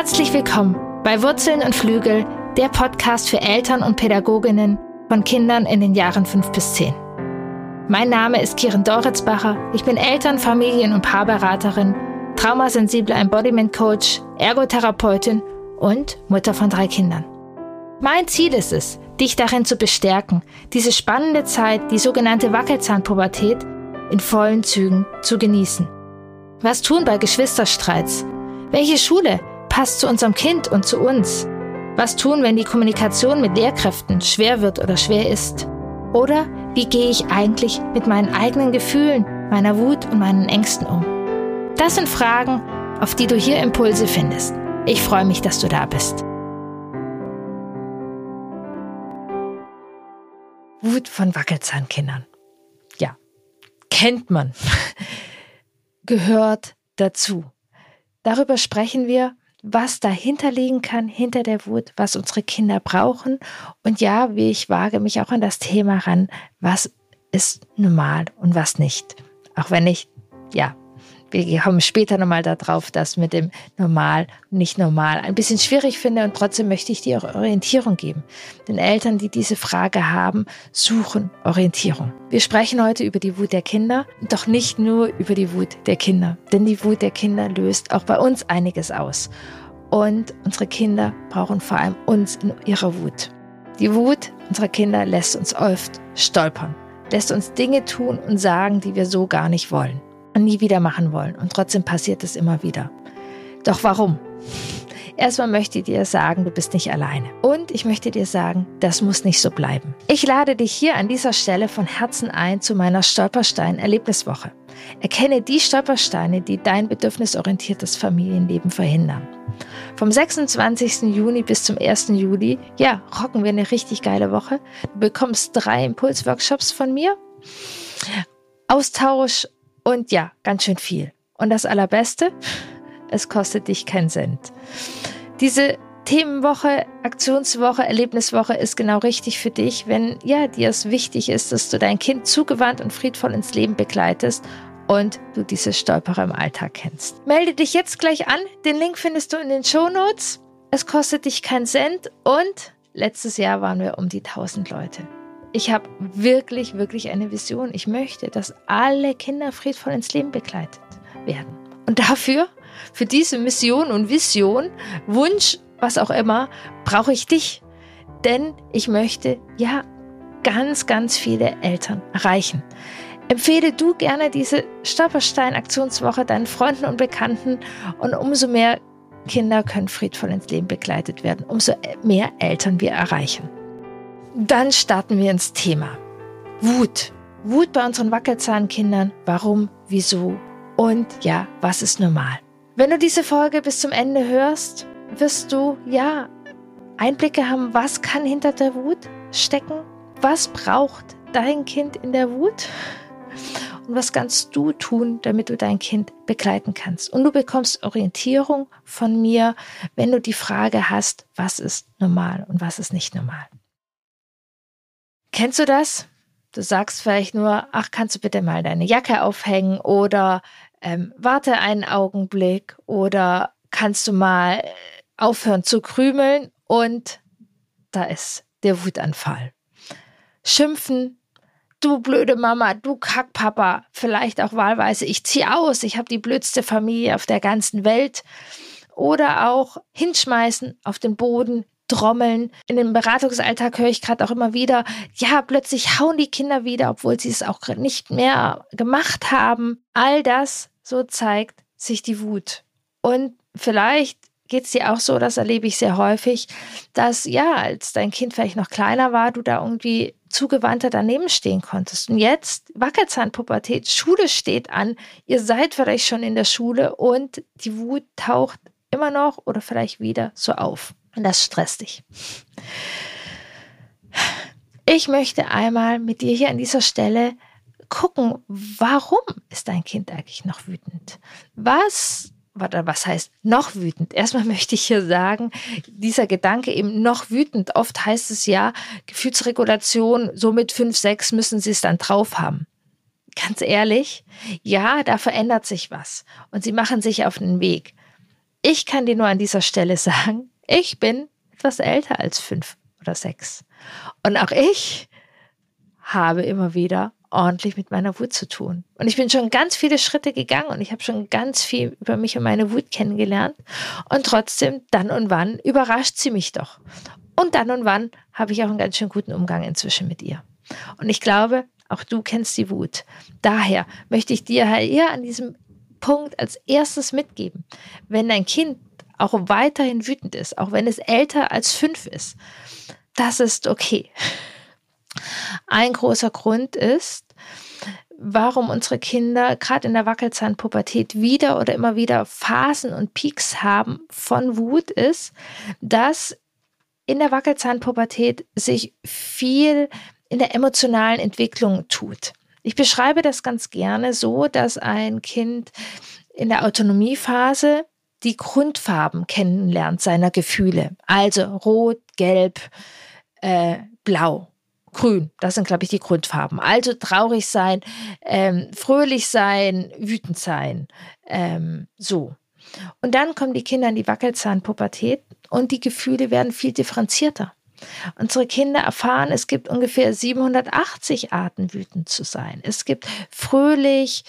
Herzlich willkommen bei Wurzeln und Flügel, der Podcast für Eltern und Pädagoginnen von Kindern in den Jahren 5 bis 10. Mein Name ist Kiren Doritzbacher. Ich bin Eltern-, Familien- und Paarberaterin, traumasensible Embodiment Coach, Ergotherapeutin und Mutter von drei Kindern. Mein Ziel ist es, dich darin zu bestärken, diese spannende Zeit, die sogenannte Wackelzahnpubertät, in vollen Zügen zu genießen. Was tun bei Geschwisterstreits? Welche Schule passt zu unserem Kind und zu uns? Was tun, wenn die Kommunikation mit Lehrkräften schwer wird oder schwer ist? Oder wie gehe ich eigentlich mit meinen eigenen Gefühlen, meiner Wut und meinen Ängsten um? Das sind Fragen, auf die du hier Impulse findest. Ich freue mich, dass du da bist. Wut von Wackelzahnkindern. Ja, kennt man. Gehört dazu. Darüber sprechen wir was dahinter liegen kann, hinter der Wut, was unsere Kinder brauchen. Und ja, wie ich wage mich auch an das Thema ran, was ist normal und was nicht. Auch wenn ich, ja, wir kommen später nochmal darauf, dass mit dem normal, nicht normal ein bisschen schwierig finde und trotzdem möchte ich dir auch Orientierung geben. Den Eltern, die diese Frage haben, suchen Orientierung. Wir sprechen heute über die Wut der Kinder, doch nicht nur über die Wut der Kinder, denn die Wut der Kinder löst auch bei uns einiges aus. Und unsere Kinder brauchen vor allem uns in ihrer Wut. Die Wut unserer Kinder lässt uns oft stolpern, lässt uns Dinge tun und sagen, die wir so gar nicht wollen und nie wieder machen wollen. Und trotzdem passiert es immer wieder. Doch warum? Erstmal möchte ich dir sagen, du bist nicht alleine. Und ich möchte dir sagen, das muss nicht so bleiben. Ich lade dich hier an dieser Stelle von Herzen ein zu meiner Stolperstein-Erlebniswoche. Erkenne die Stolpersteine, die dein bedürfnisorientiertes Familienleben verhindern. Vom 26. Juni bis zum 1. Juli, ja, rocken wir eine richtig geile Woche. Du bekommst drei Impulsworkshops von mir. Austausch und ja, ganz schön viel. Und das Allerbeste, es kostet dich keinen Cent. Diese Themenwoche, Aktionswoche, Erlebniswoche ist genau richtig für dich, wenn ja dir es wichtig ist, dass du dein Kind zugewandt und friedvoll ins Leben begleitest und du diese Stolperer im Alltag kennst. Melde dich jetzt gleich an. Den Link findest du in den Show Notes. Es kostet dich keinen Cent und letztes Jahr waren wir um die 1000 Leute. Ich habe wirklich, wirklich eine Vision. Ich möchte, dass alle Kinder friedvoll ins Leben begleitet werden. Und dafür, für diese Mission und Vision, Wunsch, was auch immer, brauche ich dich. Denn ich möchte, ja, ganz, ganz viele Eltern erreichen. Empfehle du gerne diese Stolperstein-Aktionswoche deinen Freunden und Bekannten und umso mehr Kinder können friedvoll ins Leben begleitet werden, umso mehr Eltern wir erreichen. Dann starten wir ins Thema. Wut. Wut bei unseren Wackelzahnkindern. Warum? Wieso? Und ja, was ist normal? Wenn du diese Folge bis zum Ende hörst, wirst du ja Einblicke haben, was kann hinter der Wut stecken? Was braucht dein Kind in der Wut? Und was kannst du tun, damit du dein Kind begleiten kannst? Und du bekommst Orientierung von mir, wenn du die Frage hast, was ist normal und was ist nicht normal. Kennst du das? Du sagst vielleicht nur, ach, kannst du bitte mal deine Jacke aufhängen oder ähm, warte einen Augenblick oder kannst du mal äh, aufhören zu krümeln und da ist der Wutanfall. Schimpfen, du blöde Mama, du Kackpapa, vielleicht auch wahlweise, ich zieh aus, ich habe die blödste Familie auf der ganzen Welt. Oder auch hinschmeißen auf den Boden, Trommeln. In dem Beratungsalltag höre ich gerade auch immer wieder, ja, plötzlich hauen die Kinder wieder, obwohl sie es auch nicht mehr gemacht haben. All das, so zeigt sich die Wut. Und vielleicht geht es dir auch so, das erlebe ich sehr häufig, dass ja, als dein Kind vielleicht noch kleiner war, du da irgendwie zugewandter daneben stehen konntest. Und jetzt Wackelzahnpubertät, Schule steht an, ihr seid vielleicht schon in der Schule und die Wut taucht immer noch oder vielleicht wieder so auf. Und das stresst dich. Ich möchte einmal mit dir hier an dieser Stelle gucken, warum ist dein Kind eigentlich noch wütend? Was was heißt noch wütend? Erstmal möchte ich hier sagen, dieser Gedanke eben noch wütend. Oft heißt es ja, Gefühlsregulation, so mit fünf, sechs müssen sie es dann drauf haben. Ganz ehrlich, ja, da verändert sich was und sie machen sich auf den Weg. Ich kann dir nur an dieser Stelle sagen, ich bin etwas älter als fünf oder sechs. Und auch ich habe immer wieder ordentlich mit meiner Wut zu tun. Und ich bin schon ganz viele Schritte gegangen und ich habe schon ganz viel über mich und meine Wut kennengelernt. Und trotzdem, dann und wann, überrascht sie mich doch. Und dann und wann habe ich auch einen ganz schön guten Umgang inzwischen mit ihr. Und ich glaube, auch du kennst die Wut. Daher möchte ich dir eher an diesem Punkt als erstes mitgeben. Wenn dein Kind auch weiterhin wütend ist, auch wenn es älter als fünf ist, das ist okay. Ein großer Grund ist, warum unsere Kinder gerade in der Wackelzahnpubertät wieder oder immer wieder Phasen und Peaks haben von Wut, ist, dass in der Wackelzahnpubertät sich viel in der emotionalen Entwicklung tut. Ich beschreibe das ganz gerne so, dass ein Kind in der Autonomiephase die Grundfarben kennenlernt seiner Gefühle. Also rot, gelb, äh, blau grün. Das sind, glaube ich, die Grundfarben. Also traurig sein, ähm, fröhlich sein, wütend sein. Ähm, so. Und dann kommen die Kinder in die Wackelzahnpubertät und die Gefühle werden viel differenzierter. Unsere Kinder erfahren, es gibt ungefähr 780 Arten, wütend zu sein. Es gibt fröhlich,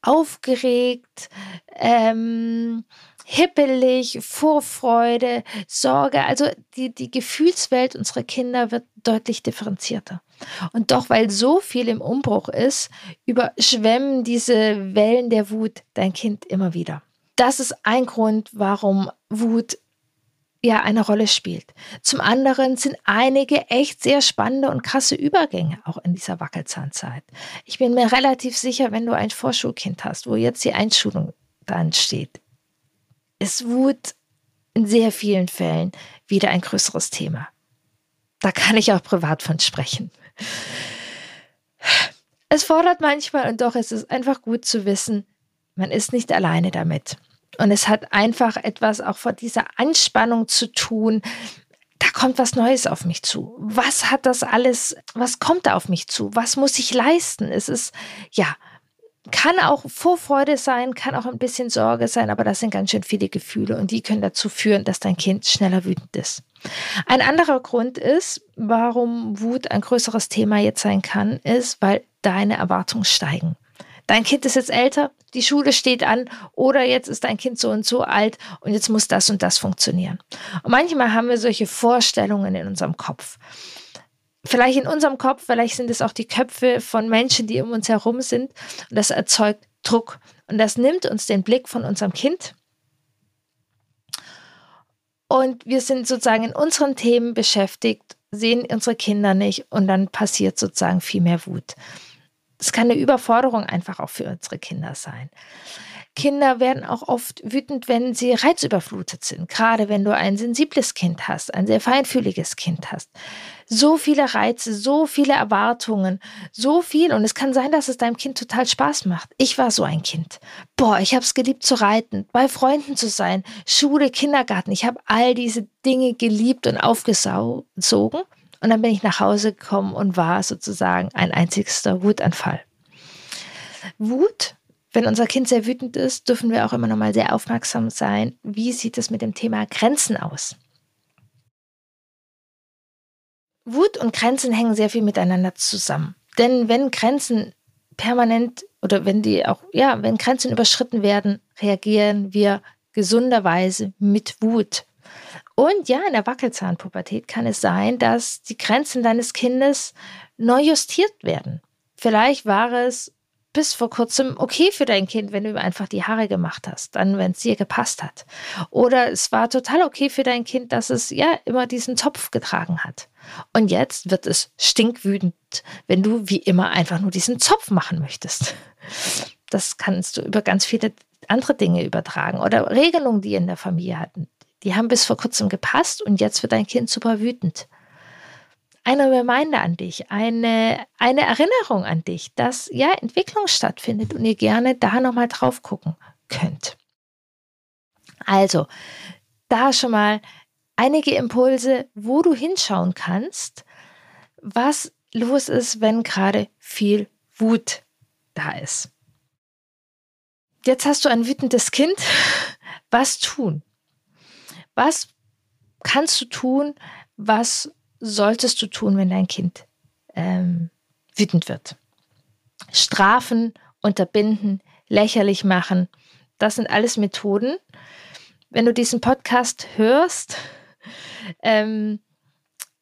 aufgeregt, ähm, hippelig, Vorfreude, Sorge. Also die, die Gefühlswelt unserer Kinder wird deutlich differenzierter. Und doch, weil so viel im Umbruch ist, überschwemmen diese Wellen der Wut dein Kind immer wieder. Das ist ein Grund, warum Wut ja eine Rolle spielt. Zum anderen sind einige echt sehr spannende und krasse Übergänge auch in dieser Wackelzahnzeit. Ich bin mir relativ sicher, wenn du ein Vorschulkind hast, wo jetzt die Einschulung dann steht, ist Wut in sehr vielen Fällen wieder ein größeres Thema. Da kann ich auch privat von sprechen. Es fordert manchmal und doch ist es einfach gut zu wissen, man ist nicht alleine damit. Und es hat einfach etwas auch vor dieser Anspannung zu tun. Da kommt was Neues auf mich zu. Was hat das alles, was kommt da auf mich zu? Was muss ich leisten? Es ist, ja, kann auch Vorfreude sein, kann auch ein bisschen Sorge sein, aber das sind ganz schön viele Gefühle und die können dazu führen, dass dein Kind schneller wütend ist. Ein anderer Grund ist, warum Wut ein größeres Thema jetzt sein kann, ist, weil deine Erwartungen steigen. Dein Kind ist jetzt älter, die Schule steht an oder jetzt ist dein Kind so und so alt und jetzt muss das und das funktionieren. Und manchmal haben wir solche Vorstellungen in unserem Kopf vielleicht in unserem Kopf, vielleicht sind es auch die Köpfe von Menschen, die um uns herum sind. Und das erzeugt Druck. Und das nimmt uns den Blick von unserem Kind. Und wir sind sozusagen in unseren Themen beschäftigt, sehen unsere Kinder nicht und dann passiert sozusagen viel mehr Wut. Es kann eine Überforderung einfach auch für unsere Kinder sein. Kinder werden auch oft wütend, wenn sie reizüberflutet sind. Gerade wenn du ein sensibles Kind hast, ein sehr feinfühliges Kind hast. So viele Reize, so viele Erwartungen, so viel. Und es kann sein, dass es deinem Kind total Spaß macht. Ich war so ein Kind. Boah, ich habe es geliebt zu reiten, bei Freunden zu sein, Schule, Kindergarten. Ich habe all diese Dinge geliebt und aufgesogen. Und dann bin ich nach Hause gekommen und war sozusagen ein einzigster Wutanfall. Wut wenn unser Kind sehr wütend ist, dürfen wir auch immer noch mal sehr aufmerksam sein. Wie sieht es mit dem Thema Grenzen aus? Wut und Grenzen hängen sehr viel miteinander zusammen. Denn wenn Grenzen permanent oder wenn die auch, ja, wenn Grenzen überschritten werden, reagieren wir gesunderweise mit Wut. Und ja, in der Wackelzahnpubertät kann es sein, dass die Grenzen deines Kindes neu justiert werden. Vielleicht war es bis vor kurzem okay für dein Kind, wenn du ihm einfach die Haare gemacht hast, dann, wenn es dir gepasst hat. Oder es war total okay für dein Kind, dass es ja immer diesen Zopf getragen hat. Und jetzt wird es stinkwütend, wenn du wie immer einfach nur diesen Zopf machen möchtest. Das kannst du über ganz viele andere Dinge übertragen oder Regelungen, die in der Familie hatten. Die haben bis vor kurzem gepasst und jetzt wird dein Kind super wütend eine Reminder an dich, eine, eine Erinnerung an dich, dass ja Entwicklung stattfindet und ihr gerne da nochmal drauf gucken könnt. Also, da schon mal einige Impulse, wo du hinschauen kannst, was los ist, wenn gerade viel Wut da ist. Jetzt hast du ein wütendes Kind. Was tun? Was kannst du tun? Was solltest du tun, wenn dein Kind ähm, wütend wird? Strafen, unterbinden, lächerlich machen, das sind alles Methoden. Wenn du diesen Podcast hörst, ähm,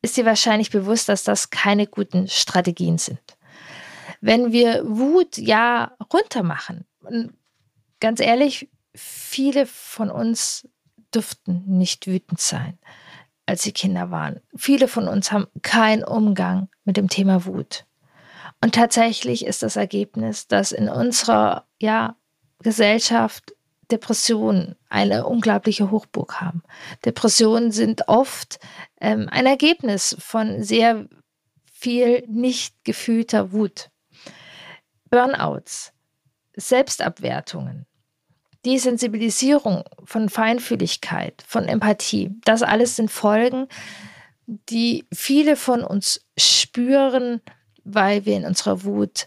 ist dir wahrscheinlich bewusst, dass das keine guten Strategien sind. Wenn wir Wut ja runter machen, ganz ehrlich, viele von uns dürften nicht wütend sein, als sie Kinder waren. Viele von uns haben keinen Umgang mit dem Thema Wut. Und tatsächlich ist das Ergebnis, dass in unserer ja, Gesellschaft Depressionen eine unglaubliche Hochburg haben. Depressionen sind oft ähm, ein Ergebnis von sehr viel nicht gefühlter Wut. Burnouts, Selbstabwertungen, Desensibilisierung von Feinfühligkeit, von Empathie, das alles sind Folgen, die viele von uns spüren, weil wir in unserer Wut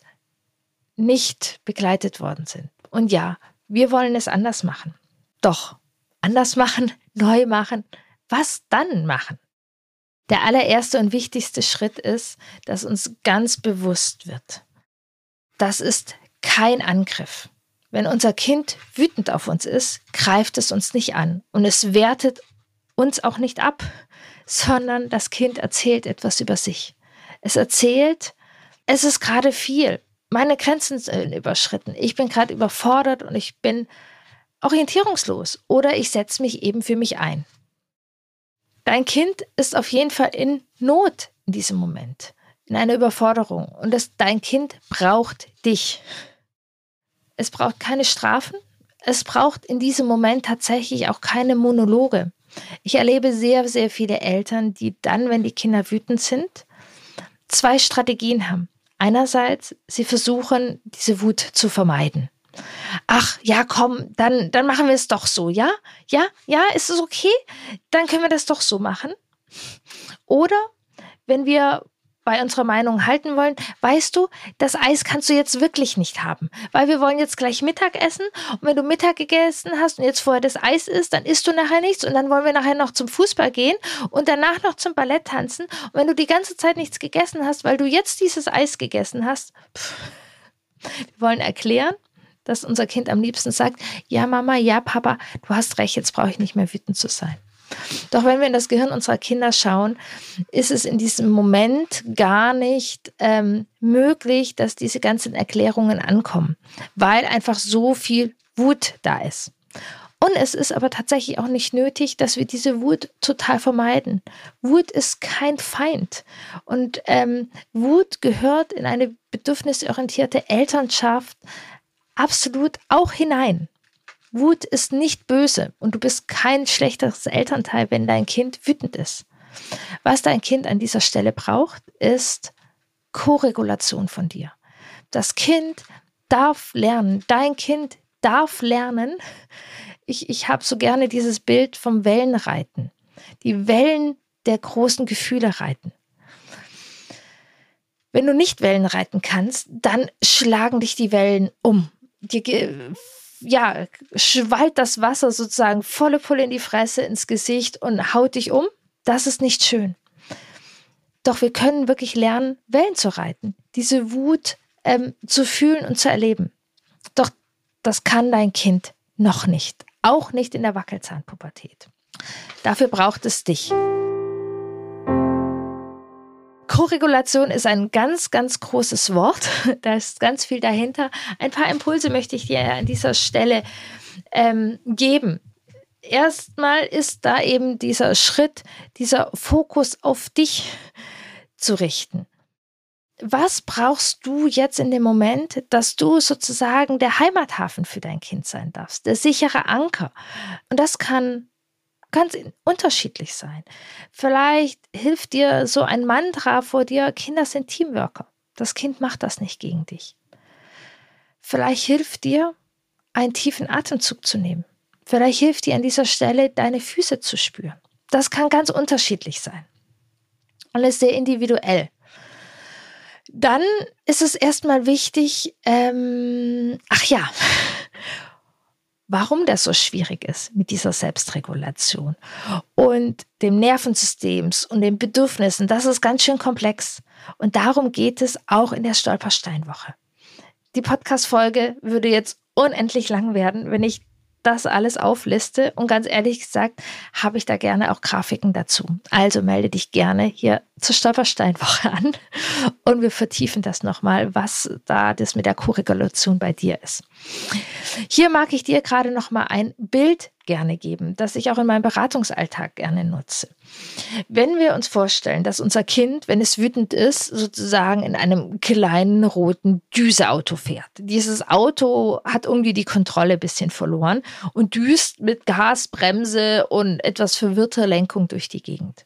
nicht begleitet worden sind. Und ja, wir wollen es anders machen. Doch, anders machen, neu machen, was dann machen? Der allererste und wichtigste Schritt ist, dass uns ganz bewusst wird. Das ist kein Angriff. Wenn unser Kind wütend auf uns ist, greift es uns nicht an und es wertet uns auch nicht ab, sondern das Kind erzählt etwas über sich. Es erzählt, es ist gerade viel meine Grenzen sind überschritten. Ich bin gerade überfordert und ich bin orientierungslos oder ich setze mich eben für mich ein. Dein Kind ist auf jeden Fall in Not in diesem Moment, in einer Überforderung und das, dein Kind braucht dich. Es braucht keine Strafen, es braucht in diesem Moment tatsächlich auch keine Monologe. Ich erlebe sehr, sehr viele Eltern, die dann, wenn die Kinder wütend sind, zwei Strategien haben. Einerseits, sie versuchen, diese Wut zu vermeiden. Ach, ja, komm, dann, dann machen wir es doch so, ja? Ja, ja, ist es okay? Dann können wir das doch so machen. Oder wenn wir bei unserer Meinung halten wollen, weißt du, das Eis kannst du jetzt wirklich nicht haben, weil wir wollen jetzt gleich Mittag essen. Und wenn du Mittag gegessen hast und jetzt vorher das Eis isst, dann isst du nachher nichts und dann wollen wir nachher noch zum Fußball gehen und danach noch zum Ballett tanzen. Und wenn du die ganze Zeit nichts gegessen hast, weil du jetzt dieses Eis gegessen hast, pff, wir wollen erklären, dass unser Kind am liebsten sagt, ja Mama, ja Papa, du hast recht, jetzt brauche ich nicht mehr wütend zu sein. Doch wenn wir in das Gehirn unserer Kinder schauen, ist es in diesem Moment gar nicht ähm, möglich, dass diese ganzen Erklärungen ankommen, weil einfach so viel Wut da ist. Und es ist aber tatsächlich auch nicht nötig, dass wir diese Wut total vermeiden. Wut ist kein Feind. Und ähm, Wut gehört in eine bedürfnisorientierte Elternschaft absolut auch hinein. Wut ist nicht böse und du bist kein schlechteres Elternteil, wenn dein Kind wütend ist. Was dein Kind an dieser Stelle braucht, ist Koregulation von dir. Das Kind darf lernen, dein Kind darf lernen. Ich, ich habe so gerne dieses Bild vom Wellenreiten. Die Wellen der großen Gefühle reiten. Wenn du nicht Wellen reiten kannst, dann schlagen dich die Wellen um. Dir ja, schwallt das Wasser sozusagen volle Pulle in die Fresse, ins Gesicht und haut dich um. Das ist nicht schön. Doch wir können wirklich lernen, Wellen zu reiten, diese Wut ähm, zu fühlen und zu erleben. Doch das kann dein Kind noch nicht, auch nicht in der Wackelzahnpubertät. Dafür braucht es dich. Koregulation ist ein ganz, ganz großes Wort. Da ist ganz viel dahinter. Ein paar Impulse möchte ich dir an dieser Stelle ähm, geben. Erstmal ist da eben dieser Schritt, dieser Fokus auf dich zu richten. Was brauchst du jetzt in dem Moment, dass du sozusagen der Heimathafen für dein Kind sein darfst, der sichere Anker? Und das kann ganz unterschiedlich sein. Vielleicht hilft dir so ein Mantra vor dir, Kinder sind Teamworker. Das Kind macht das nicht gegen dich. Vielleicht hilft dir, einen tiefen Atemzug zu nehmen. Vielleicht hilft dir an dieser Stelle, deine Füße zu spüren. Das kann ganz unterschiedlich sein. Und ist sehr individuell. Dann ist es erstmal wichtig, ähm, ach ja, warum das so schwierig ist mit dieser Selbstregulation und dem Nervensystems und den Bedürfnissen. Das ist ganz schön komplex. Und darum geht es auch in der Stolpersteinwoche. Die Podcast-Folge würde jetzt unendlich lang werden, wenn ich das alles aufliste. Und ganz ehrlich gesagt, habe ich da gerne auch Grafiken dazu. Also melde dich gerne hier zur Stolpersteinwoche an und wir vertiefen das nochmal, was da das mit der Korregulation bei dir ist. Hier mag ich dir gerade nochmal ein Bild gerne geben, das ich auch in meinem Beratungsalltag gerne nutze. Wenn wir uns vorstellen, dass unser Kind, wenn es wütend ist, sozusagen in einem kleinen roten Düseauto fährt. Dieses Auto hat irgendwie die Kontrolle ein bisschen verloren und düst mit Gas, Bremse und etwas verwirrter Lenkung durch die Gegend.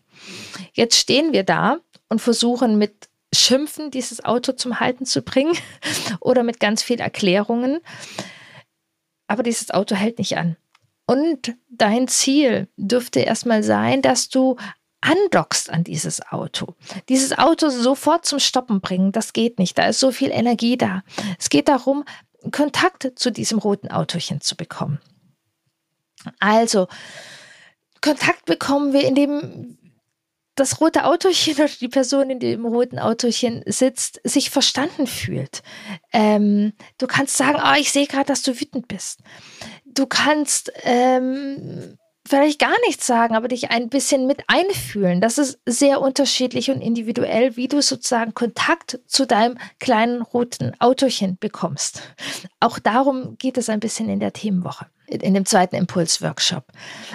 Jetzt stehen wir da und versuchen mit Schimpfen dieses Auto zum Halten zu bringen oder mit ganz viel Erklärungen. Aber dieses Auto hält nicht an. Und dein Ziel dürfte erstmal sein, dass du andockst an dieses Auto. Dieses Auto sofort zum Stoppen bringen, das geht nicht. Da ist so viel Energie da. Es geht darum, Kontakt zu diesem roten Autochen zu bekommen. Also, Kontakt bekommen wir, indem das rote Autochen oder die Person in dem roten Autochen sitzt, sich verstanden fühlt. Ähm, du kannst sagen, oh, ich sehe gerade, dass du wütend bist. Du kannst ähm, vielleicht gar nichts sagen, aber dich ein bisschen mit einfühlen. Das ist sehr unterschiedlich und individuell, wie du sozusagen Kontakt zu deinem kleinen roten Autochen bekommst. Auch darum geht es ein bisschen in der Themenwoche in dem zweiten Impulsworkshop,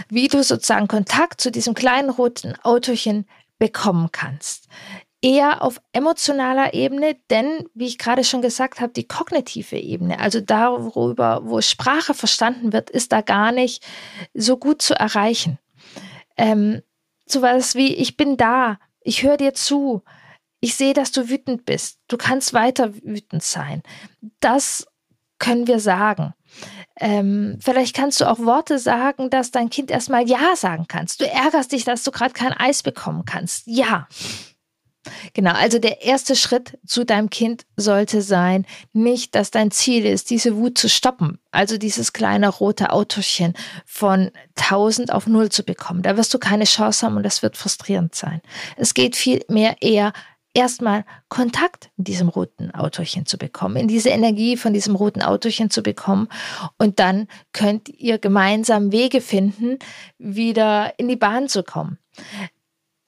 wie du sozusagen Kontakt zu diesem kleinen roten Autochen bekommen kannst. Eher auf emotionaler Ebene, denn, wie ich gerade schon gesagt habe, die kognitive Ebene, also darüber, wo Sprache verstanden wird, ist da gar nicht so gut zu erreichen. Ähm, sowas wie, ich bin da, ich höre dir zu, ich sehe, dass du wütend bist, du kannst weiter wütend sein. Das können wir sagen. Ähm, vielleicht kannst du auch Worte sagen, dass dein Kind erstmal Ja sagen kannst. Du ärgerst dich, dass du gerade kein Eis bekommen kannst. Ja. Genau, also der erste Schritt zu deinem Kind sollte sein, nicht, dass dein Ziel ist, diese Wut zu stoppen, also dieses kleine rote Autochen von 1000 auf 0 zu bekommen. Da wirst du keine Chance haben und das wird frustrierend sein. Es geht vielmehr eher erstmal Kontakt mit diesem roten Autochen zu bekommen, in diese Energie von diesem roten Autochen zu bekommen. Und dann könnt ihr gemeinsam Wege finden, wieder in die Bahn zu kommen.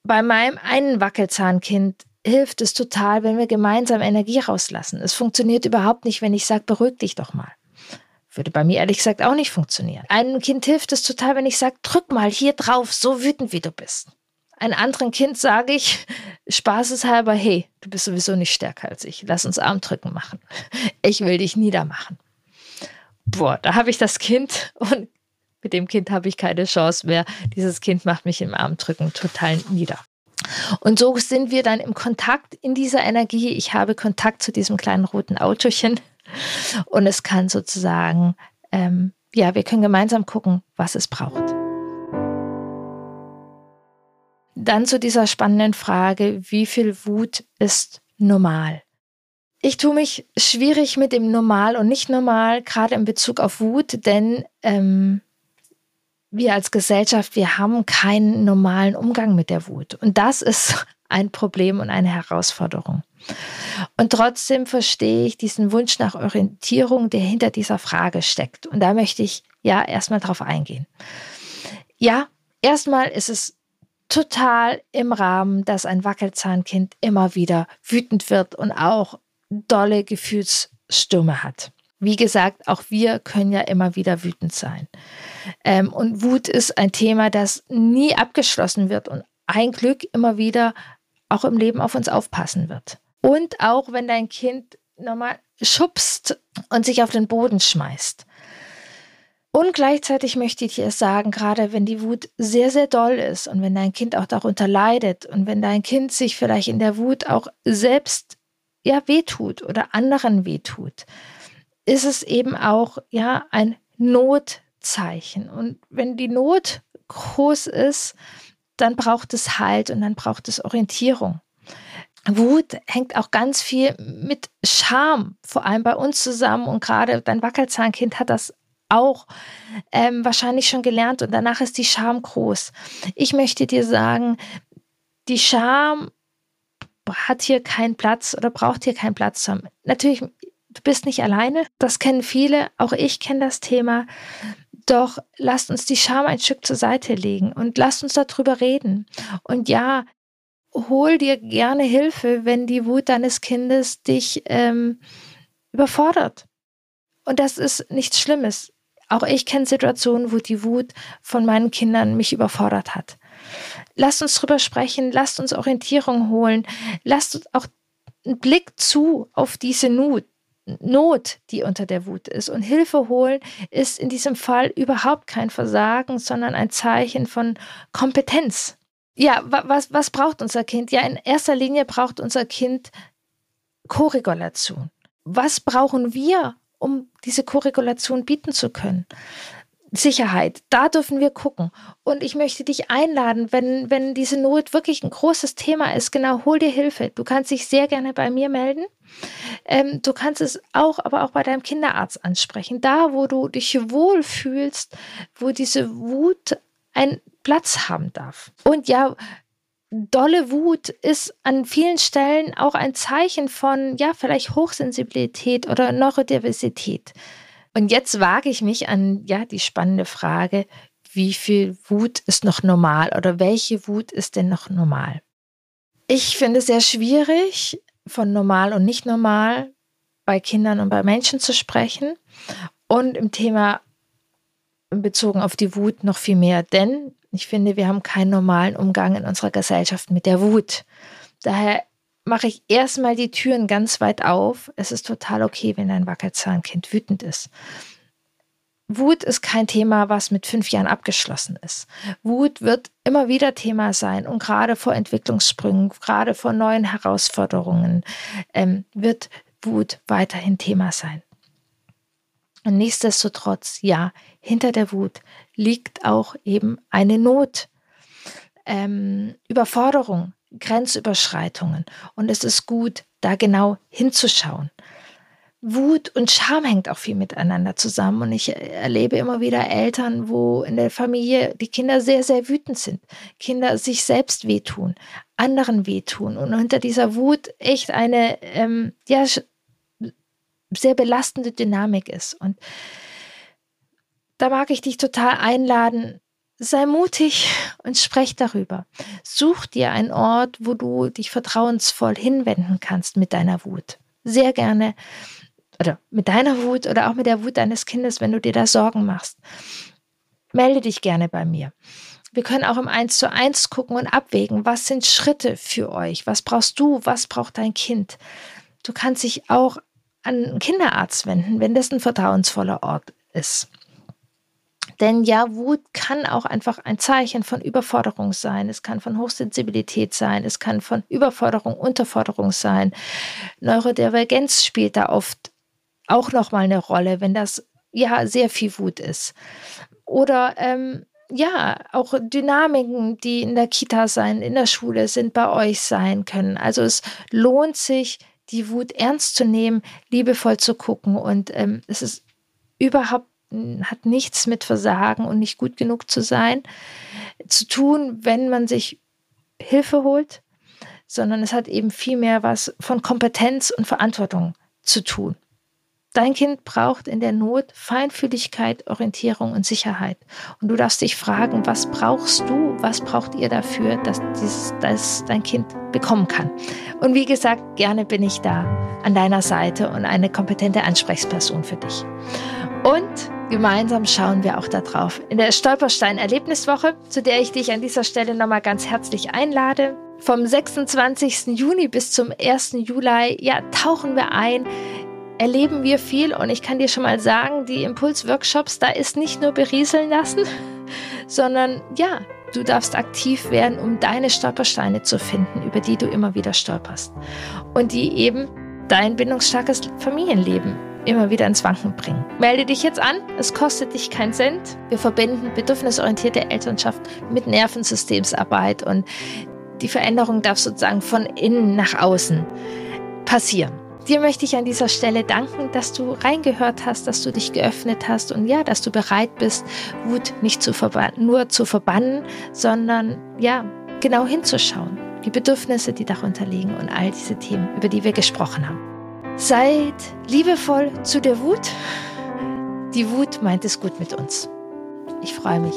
Bei meinem einen Wackelzahnkind hilft es total, wenn wir gemeinsam Energie rauslassen. Es funktioniert überhaupt nicht, wenn ich sage, beruhig dich doch mal. Würde bei mir ehrlich gesagt auch nicht funktionieren. Einem Kind hilft es total, wenn ich sage, drück mal hier drauf, so wütend wie du bist. Ein anderen Kind sage ich, spaßeshalber, hey, du bist sowieso nicht stärker als ich. Lass uns Armdrücken machen. Ich will dich niedermachen. Boah, da habe ich das Kind und mit dem Kind habe ich keine Chance mehr. Dieses Kind macht mich im Armdrücken total nieder. Und so sind wir dann im Kontakt in dieser Energie. Ich habe Kontakt zu diesem kleinen roten Autochen und es kann sozusagen, ähm, ja, wir können gemeinsam gucken, was es braucht. Dann zu dieser spannenden Frage, wie viel Wut ist normal? Ich tue mich schwierig mit dem Normal und nicht normal, gerade in Bezug auf Wut, denn ähm, wir als Gesellschaft, wir haben keinen normalen Umgang mit der Wut. Und das ist ein Problem und eine Herausforderung. Und trotzdem verstehe ich diesen Wunsch nach Orientierung, der hinter dieser Frage steckt. Und da möchte ich ja erstmal drauf eingehen. Ja, erstmal ist es total im Rahmen, dass ein Wackelzahnkind immer wieder wütend wird und auch dolle Gefühlsstürme hat. Wie gesagt, auch wir können ja immer wieder wütend sein. Ähm, und Wut ist ein Thema, das nie abgeschlossen wird und ein Glück immer wieder auch im Leben auf uns aufpassen wird. Und auch wenn dein Kind nochmal schubst und sich auf den Boden schmeißt. Und gleichzeitig möchte ich dir sagen, gerade wenn die Wut sehr, sehr doll ist und wenn dein Kind auch darunter leidet und wenn dein Kind sich vielleicht in der Wut auch selbst ja wehtut oder anderen wehtut, ist es eben auch ja ein Notzeichen. Und wenn die Not groß ist, dann braucht es Halt und dann braucht es Orientierung. Wut hängt auch ganz viel mit Scham, vor allem bei uns zusammen. Und gerade dein Wackelzahnkind hat das auch ähm, wahrscheinlich schon gelernt und danach ist die Scham groß. Ich möchte dir sagen, die Scham hat hier keinen Platz oder braucht hier keinen Platz zu haben. Natürlich, du bist nicht alleine, das kennen viele, auch ich kenne das Thema. Doch lasst uns die Scham ein Stück zur Seite legen und lasst uns darüber reden. Und ja, hol dir gerne Hilfe, wenn die Wut deines Kindes dich ähm, überfordert. Und das ist nichts Schlimmes. Auch ich kenne Situationen, wo die Wut von meinen Kindern mich überfordert hat. Lasst uns drüber sprechen, lasst uns Orientierung holen, lasst uns auch einen Blick zu auf diese Not, Not, die unter der Wut ist. Und Hilfe holen ist in diesem Fall überhaupt kein Versagen, sondern ein Zeichen von Kompetenz. Ja, was, was braucht unser Kind? Ja, in erster Linie braucht unser Kind Korregulation. Was brauchen wir, um diese Korregulation bieten zu können? Sicherheit, da dürfen wir gucken. Und ich möchte dich einladen, wenn, wenn diese Not wirklich ein großes Thema ist, genau, hol dir Hilfe. Du kannst dich sehr gerne bei mir melden. Ähm, du kannst es auch, aber auch bei deinem Kinderarzt ansprechen. Da, wo du dich wohl fühlst, wo diese Wut einen Platz haben darf. Und ja, dolle Wut ist an vielen Stellen auch ein Zeichen von, ja, vielleicht Hochsensibilität oder Neurodiversität. Und jetzt wage ich mich an, ja, die spannende Frage, wie viel Wut ist noch normal oder welche Wut ist denn noch normal? Ich finde es sehr schwierig, von normal und nicht normal bei Kindern und bei Menschen zu sprechen und im Thema bezogen auf die Wut noch viel mehr, denn ich finde, wir haben keinen normalen Umgang in unserer Gesellschaft mit der Wut. Daher mache ich erstmal die Türen ganz weit auf. Es ist total okay, wenn ein Wackelzahnkind wütend ist. Wut ist kein Thema, was mit fünf Jahren abgeschlossen ist. Wut wird immer wieder Thema sein und gerade vor Entwicklungssprüngen, gerade vor neuen Herausforderungen ähm, wird Wut weiterhin Thema sein. Und nichtsdestotrotz, ja, hinter der Wut liegt auch eben eine Not, ähm, Überforderung, Grenzüberschreitungen. Und es ist gut, da genau hinzuschauen. Wut und Scham hängt auch viel miteinander zusammen. Und ich erlebe immer wieder Eltern, wo in der Familie die Kinder sehr, sehr wütend sind. Kinder sich selbst wehtun, anderen wehtun. Und hinter dieser Wut echt eine, ähm, ja, sehr belastende Dynamik ist. Und da mag ich dich total einladen, sei mutig und sprech darüber. Such dir einen Ort, wo du dich vertrauensvoll hinwenden kannst mit deiner Wut. Sehr gerne oder mit deiner Wut oder auch mit der Wut deines Kindes, wenn du dir da Sorgen machst. Melde dich gerne bei mir. Wir können auch im Eins zu eins gucken und abwägen, was sind Schritte für euch? Was brauchst du? Was braucht dein Kind? Du kannst dich auch an einen Kinderarzt wenden, wenn das ein vertrauensvoller Ort ist. Denn ja, Wut kann auch einfach ein Zeichen von Überforderung sein. Es kann von Hochsensibilität sein. Es kann von Überforderung, Unterforderung sein. Neurodivergenz spielt da oft auch nochmal eine Rolle, wenn das ja sehr viel Wut ist. Oder ähm, ja, auch Dynamiken, die in der Kita sein, in der Schule sind, bei euch sein können. Also es lohnt sich, die Wut ernst zu nehmen, liebevoll zu gucken und ähm, es ist überhaupt hat nichts mit Versagen und nicht gut genug zu sein zu tun, wenn man sich Hilfe holt, sondern es hat eben viel mehr was von Kompetenz und Verantwortung zu tun. Dein Kind braucht in der Not Feinfühligkeit, Orientierung und Sicherheit. Und du darfst dich fragen, was brauchst du, was braucht ihr dafür, dass, dieses, dass dein Kind bekommen kann. Und wie gesagt, gerne bin ich da an deiner Seite und eine kompetente Ansprechperson für dich. Und Gemeinsam schauen wir auch darauf. In der Stolperstein-Erlebniswoche, zu der ich dich an dieser Stelle nochmal ganz herzlich einlade, vom 26. Juni bis zum 1. Juli, ja, tauchen wir ein, erleben wir viel und ich kann dir schon mal sagen, die Impulsworkshops, da ist nicht nur berieseln lassen, sondern ja, du darfst aktiv werden, um deine Stolpersteine zu finden, über die du immer wieder stolperst und die eben dein bindungsstarkes Familienleben immer wieder ins Wanken bringen. Melde dich jetzt an, es kostet dich keinen Cent. Wir verbinden bedürfnisorientierte Elternschaft mit Nervensystemsarbeit und die Veränderung darf sozusagen von innen nach außen passieren. dir möchte ich an dieser Stelle danken, dass du reingehört hast, dass du dich geöffnet hast und ja, dass du bereit bist, Wut nicht zu nur zu verbannen, sondern ja, genau hinzuschauen. Die Bedürfnisse, die darunter liegen und all diese Themen, über die wir gesprochen haben. Seid liebevoll zu der Wut. Die Wut meint es gut mit uns. Ich freue mich.